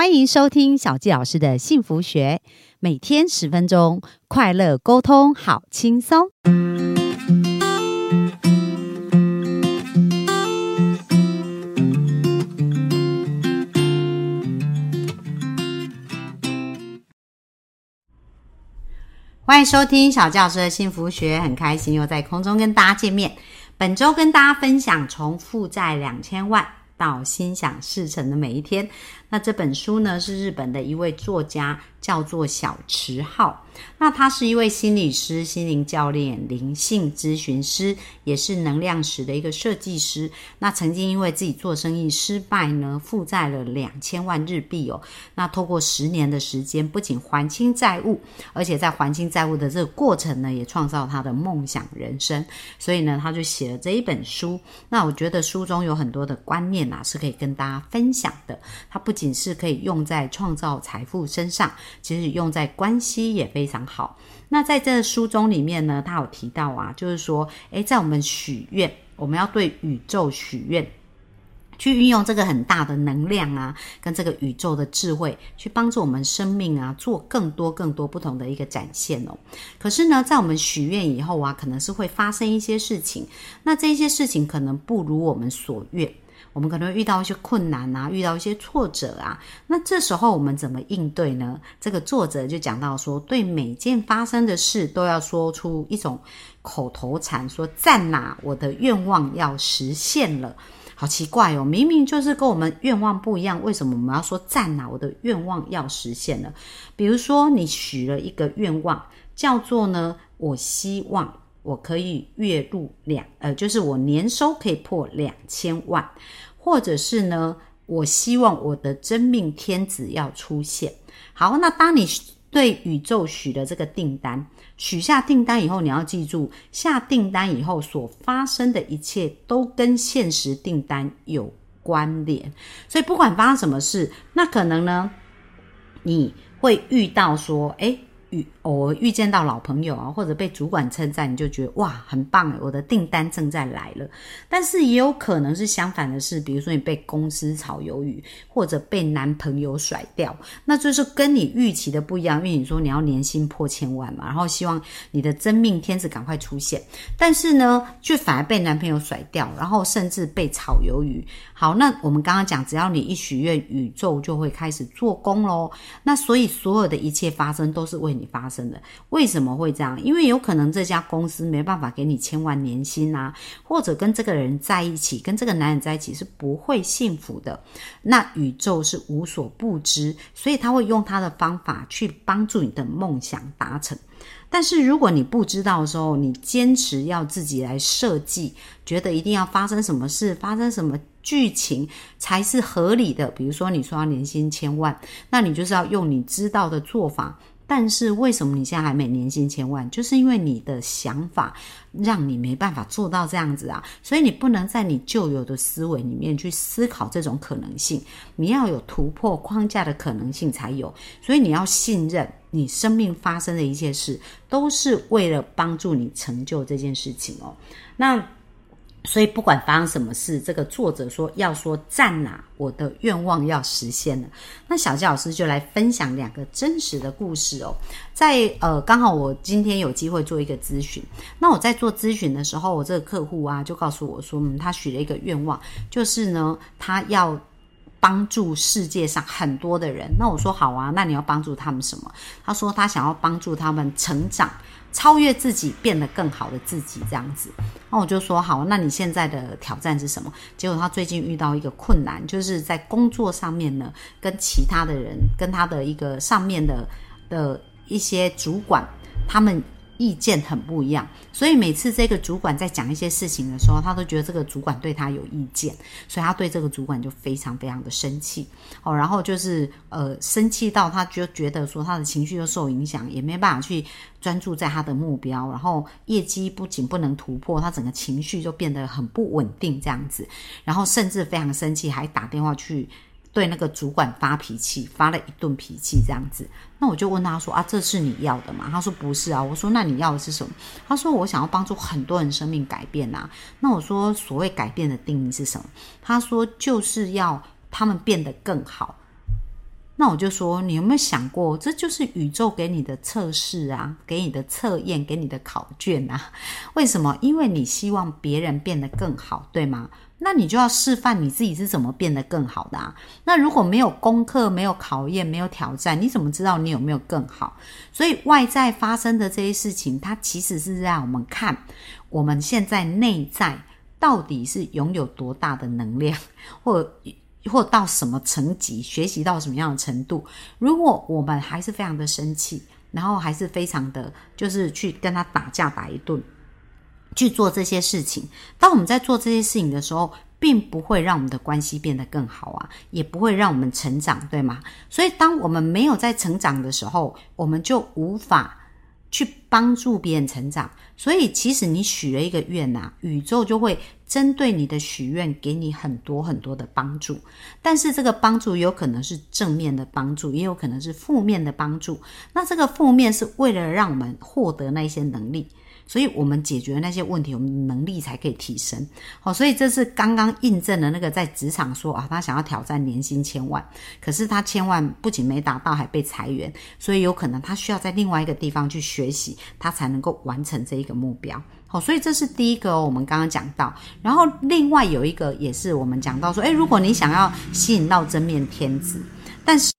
欢迎收听小纪老师的幸福学，每天十分钟，快乐沟通，好轻松。欢迎收听小教师的幸福学，很开心又在空中跟大家见面。本周跟大家分享从负债两千万到心想事成的每一天。那这本书呢是日本的一位作家，叫做小池浩。那他是一位心理师、心灵教练、灵性咨询师，也是能量石的一个设计师。那曾经因为自己做生意失败呢，负债了两千万日币哦。那透过十年的时间，不仅还清债务，而且在还清债务的这个过程呢，也创造他的梦想人生。所以呢，他就写了这一本书。那我觉得书中有很多的观念啊，是可以跟大家分享的。他不仅是可以用在创造财富身上，其实用在关系也非常好。那在这书中里面呢，他有提到啊，就是说，诶，在我们许愿，我们要对宇宙许愿，去运用这个很大的能量啊，跟这个宇宙的智慧，去帮助我们生命啊，做更多更多不同的一个展现哦。可是呢，在我们许愿以后啊，可能是会发生一些事情，那这些事情可能不如我们所愿。我们可能会遇到一些困难啊，遇到一些挫折啊，那这时候我们怎么应对呢？这个作者就讲到说，对每件发生的事都要说出一种口头禅，说赞呐，我的愿望要实现了。好奇怪哦，明明就是跟我们愿望不一样，为什么我们要说赞呐？我的愿望要实现了。比如说，你许了一个愿望，叫做呢，我希望。我可以月入两，呃，就是我年收可以破两千万，或者是呢，我希望我的真命天子要出现。好，那当你对宇宙许的这个订单，许下订单以后，你要记住，下订单以后所发生的一切都跟现实订单有关联。所以不管发生什么事，那可能呢，你会遇到说，哎。遇偶尔遇见到老朋友啊，或者被主管称赞，你就觉得哇，很棒我的订单正在来了。但是也有可能是相反的事，比如说你被公司炒鱿鱼，或者被男朋友甩掉，那就是跟你预期的不一样。因为你说你要年薪破千万嘛，然后希望你的真命天子赶快出现，但是呢，却反而被男朋友甩掉，然后甚至被炒鱿鱼。好，那我们刚刚讲，只要你一许愿，宇宙就会开始做工喽。那所以所有的一切发生都是为你你发生的。为什么会这样？因为有可能这家公司没办法给你千万年薪啊，或者跟这个人在一起，跟这个男人在一起是不会幸福的。那宇宙是无所不知，所以他会用他的方法去帮助你的梦想达成。但是如果你不知道的时候，你坚持要自己来设计，觉得一定要发生什么事，发生什么剧情才是合理的。比如说你说要年薪千万，那你就是要用你知道的做法。但是为什么你现在还没年薪千万？就是因为你的想法让你没办法做到这样子啊，所以你不能在你旧有的思维里面去思考这种可能性，你要有突破框架的可能性才有。所以你要信任你生命发生的一切事，都是为了帮助你成就这件事情哦。那。所以不管发生什么事，这个作者说要说赞呐，我的愿望要实现了。那小佳老师就来分享两个真实的故事哦。在呃，刚好我今天有机会做一个咨询。那我在做咨询的时候，我这个客户啊就告诉我说，嗯，他许了一个愿望，就是呢，他要帮助世界上很多的人。那我说好啊，那你要帮助他们什么？他说他想要帮助他们成长。超越自己，变得更好的自己，这样子。那我就说好，那你现在的挑战是什么？结果他最近遇到一个困难，就是在工作上面呢，跟其他的人，跟他的一个上面的的一些主管，他们。意见很不一样，所以每次这个主管在讲一些事情的时候，他都觉得这个主管对他有意见，所以他对这个主管就非常非常的生气哦。然后就是呃，生气到他就觉得说他的情绪又受影响，也没办法去专注在他的目标，然后业绩不仅不能突破，他整个情绪就变得很不稳定这样子，然后甚至非常生气，还打电话去。对那个主管发脾气，发了一顿脾气这样子，那我就问他说：“啊，这是你要的吗？”他说：“不是啊。”我说：“那你要的是什么？”他说：“我想要帮助很多人生命改变呐。”那我说：“所谓改变的定义是什么？”他说：“就是要他们变得更好。”那我就说，你有没有想过，这就是宇宙给你的测试啊，给你的测验，给你的考卷啊？为什么？因为你希望别人变得更好，对吗？那你就要示范你自己是怎么变得更好的啊。那如果没有功课、没有考验、没有挑战，你怎么知道你有没有更好？所以外在发生的这些事情，它其实是让我们看我们现在内在到底是拥有多大的能量，或。或到什么层级，学习到什么样的程度？如果我们还是非常的生气，然后还是非常的，就是去跟他打架打一顿，去做这些事情。当我们在做这些事情的时候，并不会让我们的关系变得更好啊，也不会让我们成长，对吗？所以，当我们没有在成长的时候，我们就无法。去帮助别人成长，所以其实你许了一个愿呐，宇宙就会针对你的许愿给你很多很多的帮助。但是这个帮助有可能是正面的帮助，也有可能是负面的帮助。那这个负面是为了让我们获得那些能力。所以我们解决那些问题，我们能力才可以提升。好，所以这是刚刚印证了那个在职场说啊，他想要挑战年薪千万，可是他千万不仅没达到，还被裁员，所以有可能他需要在另外一个地方去学习，他才能够完成这一个目标。好，所以这是第一个哦我们刚刚讲到，然后另外有一个也是我们讲到说，诶，如果你想要吸引到真面天子，但是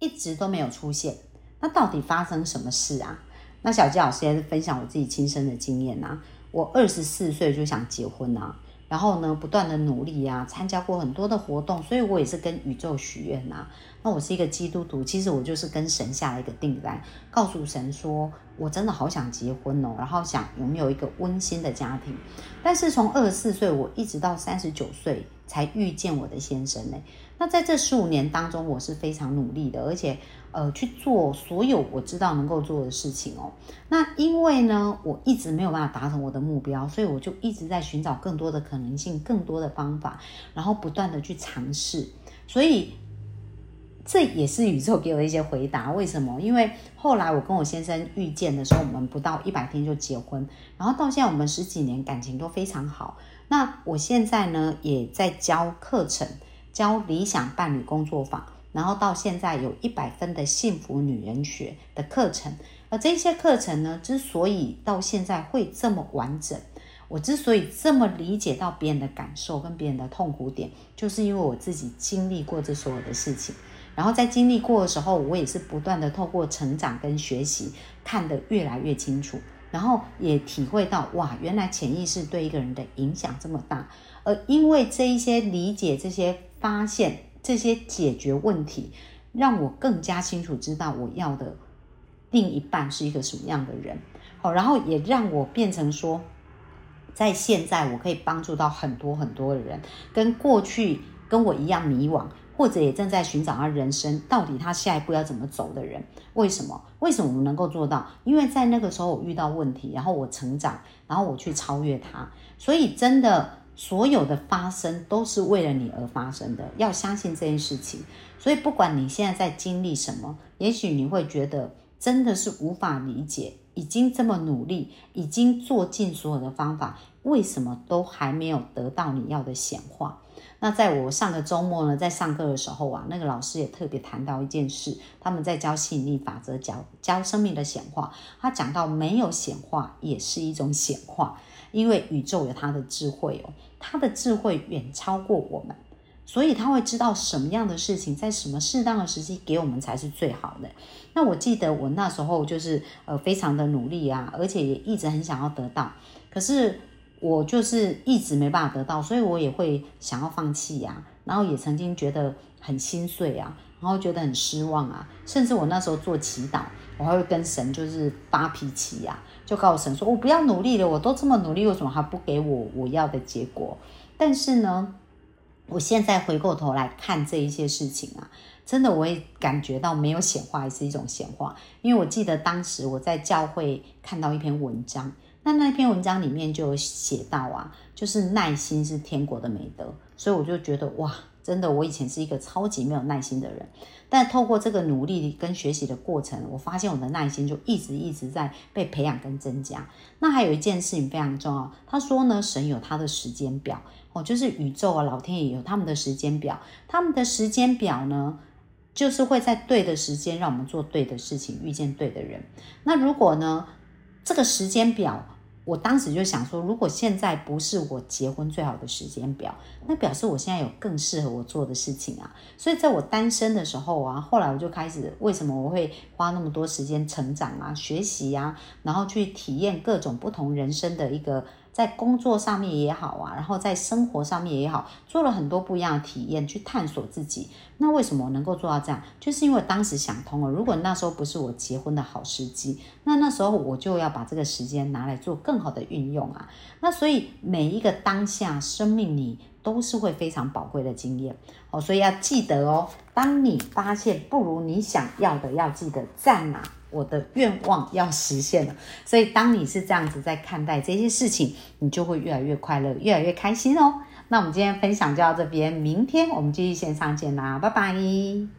一直都没有出现。那到底发生什么事啊？那小吉老师也是分享我自己亲身的经验呐。我二十四岁就想结婚呐，然后呢，不断的努力呀，参加过很多的活动，所以我也是跟宇宙许愿呐。那我是一个基督徒，其实我就是跟神下了一个订单，告诉神说我真的好想结婚哦，然后想拥有一个温馨的家庭。但是从二十四岁我一直到三十九岁才遇见我的先生呢。那在这十五年当中，我是非常努力的，而且。呃，去做所有我知道能够做的事情哦。那因为呢，我一直没有办法达成我的目标，所以我就一直在寻找更多的可能性、更多的方法，然后不断的去尝试。所以这也是宇宙给我的一些回答。为什么？因为后来我跟我先生遇见的时候，我们不到一百天就结婚，然后到现在我们十几年感情都非常好。那我现在呢，也在教课程，教理想伴侣工作坊。然后到现在有一百分的幸福女人学的课程，而这些课程呢，之所以到现在会这么完整，我之所以这么理解到别人的感受跟别人的痛苦点，就是因为我自己经历过这所有的事情。然后在经历过的时候，我也是不断的透过成长跟学习，看得越来越清楚，然后也体会到哇，原来潜意识对一个人的影响这么大。而因为这一些理解，这些发现。这些解决问题，让我更加清楚知道我要的另一半是一个什么样的人。好，然后也让我变成说，在现在我可以帮助到很多很多的人，跟过去跟我一样迷惘，或者也正在寻找他人生到底他下一步要怎么走的人。为什么？为什么我们能够做到？因为在那个时候我遇到问题，然后我成长，然后我去超越他，所以真的。所有的发生都是为了你而发生的，要相信这件事情。所以，不管你现在在经历什么，也许你会觉得真的是无法理解，已经这么努力，已经做尽所有的方法，为什么都还没有得到你要的显化？那在我上个周末呢，在上课的时候啊，那个老师也特别谈到一件事，他们在教吸引力法则，教教生命的显化。他讲到没有显化也是一种显化，因为宇宙有它的智慧哦。它的智慧远超过我们，所以他会知道什么样的事情在什么适当的时机给我们才是最好的。那我记得我那时候就是呃非常的努力啊，而且也一直很想要得到，可是我就是一直没办法得到，所以我也会想要放弃呀，然后也曾经觉得很心碎啊，然后觉得很失望啊，甚至我那时候做祈祷，我还会跟神就是发脾气呀。就告诉神说：“我不要努力了，我都这么努力，为什么还不给我我要的结果？”但是呢，我现在回过头来看这一些事情啊，真的我也感觉到没有显化也是一种显化。因为我记得当时我在教会看到一篇文章，那那篇文章里面就有写到啊，就是耐心是天国的美德，所以我就觉得哇。真的，我以前是一个超级没有耐心的人，但透过这个努力跟学习的过程，我发现我的耐心就一直一直在被培养跟增加。那还有一件事情非常重要，他说呢，神有他的时间表，哦，就是宇宙啊，老天爷有他们的时间表，他们的时间表呢，就是会在对的时间让我们做对的事情，遇见对的人。那如果呢，这个时间表，我当时就想说，如果现在不是我结婚最好的时间表，那表示我现在有更适合我做的事情啊。所以在我单身的时候啊，后来我就开始，为什么我会花那么多时间成长啊、学习啊，然后去体验各种不同人生的一个。在工作上面也好啊，然后在生活上面也好，做了很多不一样的体验，去探索自己。那为什么能够做到这样？就是因为当时想通了，如果那时候不是我结婚的好时机，那那时候我就要把这个时间拿来做更好的运用啊。那所以每一个当下生命里都是会非常宝贵的经验哦，所以要记得哦，当你发现不如你想要的，要记得在哪。我的愿望要实现了，所以当你是这样子在看待这些事情，你就会越来越快乐，越来越开心哦。那我们今天分享就到这边，明天我们继续线上见啦，拜拜。